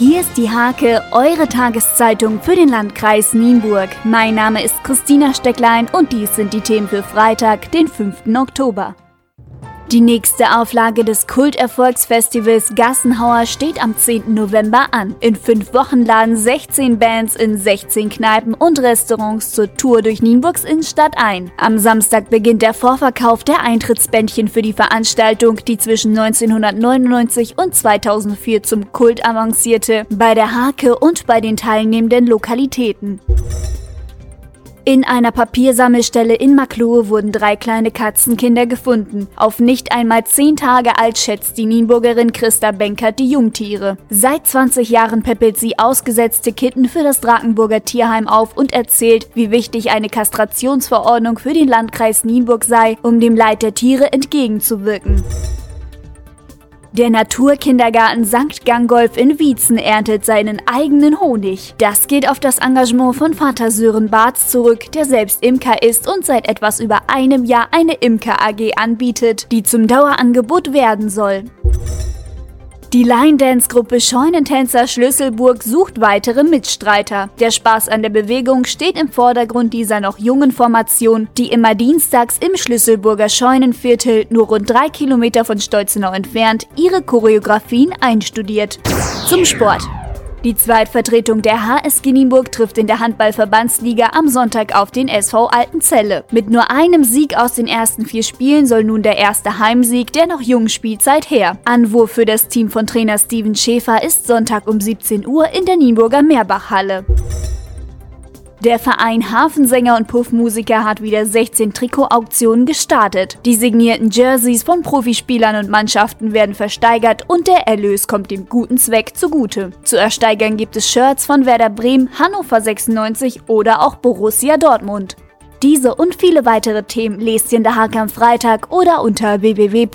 Hier ist die Hake, eure Tageszeitung für den Landkreis Nienburg. Mein Name ist Christina Stecklein und dies sind die Themen für Freitag, den 5. Oktober. Die nächste Auflage des Kulterfolgsfestivals Gassenhauer steht am 10. November an. In fünf Wochen laden 16 Bands in 16 Kneipen und Restaurants zur Tour durch Nienburgs Innenstadt ein. Am Samstag beginnt der Vorverkauf der Eintrittsbändchen für die Veranstaltung, die zwischen 1999 und 2004 zum Kult avancierte, bei der Hake und bei den teilnehmenden Lokalitäten. In einer Papiersammelstelle in Maklohe wurden drei kleine Katzenkinder gefunden. Auf nicht einmal zehn Tage alt schätzt die Nienburgerin Christa Benkert die Jungtiere. Seit 20 Jahren peppelt sie ausgesetzte Kitten für das Drakenburger Tierheim auf und erzählt, wie wichtig eine Kastrationsverordnung für den Landkreis Nienburg sei, um dem Leid der Tiere entgegenzuwirken. Der Naturkindergarten St. Gangolf in Wietzen erntet seinen eigenen Honig. Das geht auf das Engagement von Vater Sören Barth zurück, der selbst Imker ist und seit etwas über einem Jahr eine Imker AG anbietet, die zum Dauerangebot werden soll. Die Line-Dance-Gruppe Scheunentänzer Schlüsselburg sucht weitere Mitstreiter. Der Spaß an der Bewegung steht im Vordergrund dieser noch jungen Formation, die immer dienstags im Schlüsselburger Scheunenviertel, nur rund drei Kilometer von Stolzenau entfernt, ihre Choreografien einstudiert. Zum Sport. Die Zweitvertretung der HSG Nienburg trifft in der Handballverbandsliga am Sonntag auf den SV Altenzelle. Mit nur einem Sieg aus den ersten vier Spielen soll nun der erste Heimsieg der noch jungen Spielzeit her. Anwurf für das Team von Trainer Steven Schäfer ist Sonntag um 17 Uhr in der Nienburger Meerbachhalle. Der Verein Hafensänger und Puffmusiker hat wieder 16 Trikotauktionen gestartet. Die signierten Jerseys von Profispielern und Mannschaften werden versteigert und der Erlös kommt dem guten Zweck zugute. Zu ersteigern gibt es Shirts von Werder Bremen, Hannover 96 oder auch Borussia Dortmund. Diese und viele weitere Themen lest ihr in der Hake am Freitag oder unter www.diehake.de.